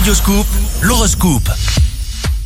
Radioscoop, l'horoscope.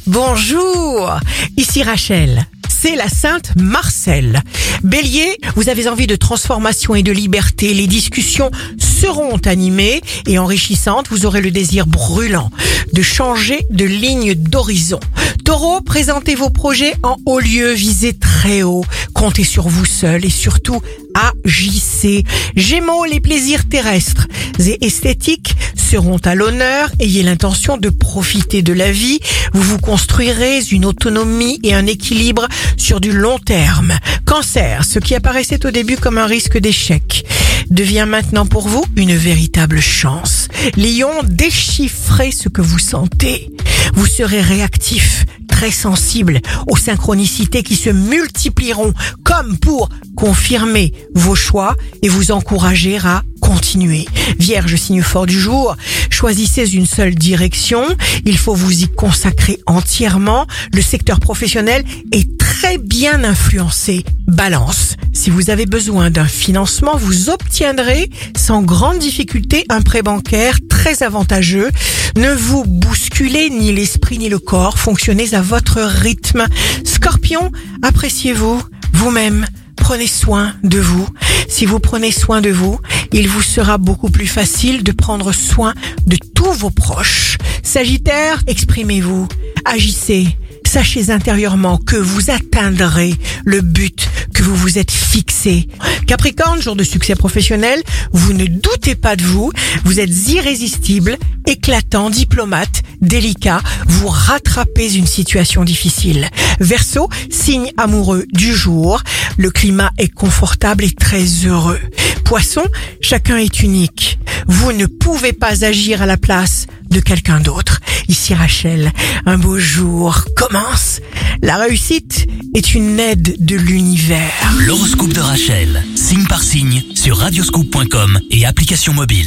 Bonjour, ici Rachel. C'est la Sainte Marcel. Bélier, vous avez envie de transformation et de liberté. Les discussions seront animées et enrichissantes. Vous aurez le désir brûlant de changer de ligne d'horizon. Taureau, présentez vos projets en haut lieu, visez très haut. Comptez sur vous seul et surtout agissez. Gémeaux, les plaisirs terrestres et esthétiques seront à l'honneur. Ayez l'intention de profiter de la vie. Vous vous construirez une autonomie et un équilibre sur du long terme. Cancer, ce qui apparaissait au début comme un risque d'échec devient maintenant pour vous une véritable chance. Lion, déchiffrez ce que vous sentez. Vous serez réactif, très sensible aux synchronicités qui se multiplieront comme pour confirmer vos choix et vous encourager à continuer. Vierge, signe fort du jour, choisissez une seule direction, il faut vous y consacrer entièrement. Le secteur professionnel est très bien influencé. Balance, si vous avez besoin d'un financement, vous obtiendrez sans grande difficulté un prêt bancaire très avantageux. Ne vous bousculez ni l'esprit ni le corps, fonctionnez à votre rythme. Scorpion, appréciez-vous vous-même. Prenez soin de vous. Si vous prenez soin de vous, il vous sera beaucoup plus facile de prendre soin de tous vos proches. Sagittaire, exprimez-vous, agissez. Sachez intérieurement que vous atteindrez le but que vous vous êtes fixé. Capricorne, jour de succès professionnel, vous ne doutez pas de vous, vous êtes irrésistible, éclatant, diplomate, délicat, vous rattrapez une situation difficile. Verseau, signe amoureux du jour, le climat est confortable et très heureux. Poisson, chacun est unique. Vous ne pouvez pas agir à la place de quelqu'un d'autre. Ici Rachel, un beau jour commence. La réussite est une aide de l'univers. L'horoscope de Rachel, signe par signe, sur radioscoop.com et application mobile.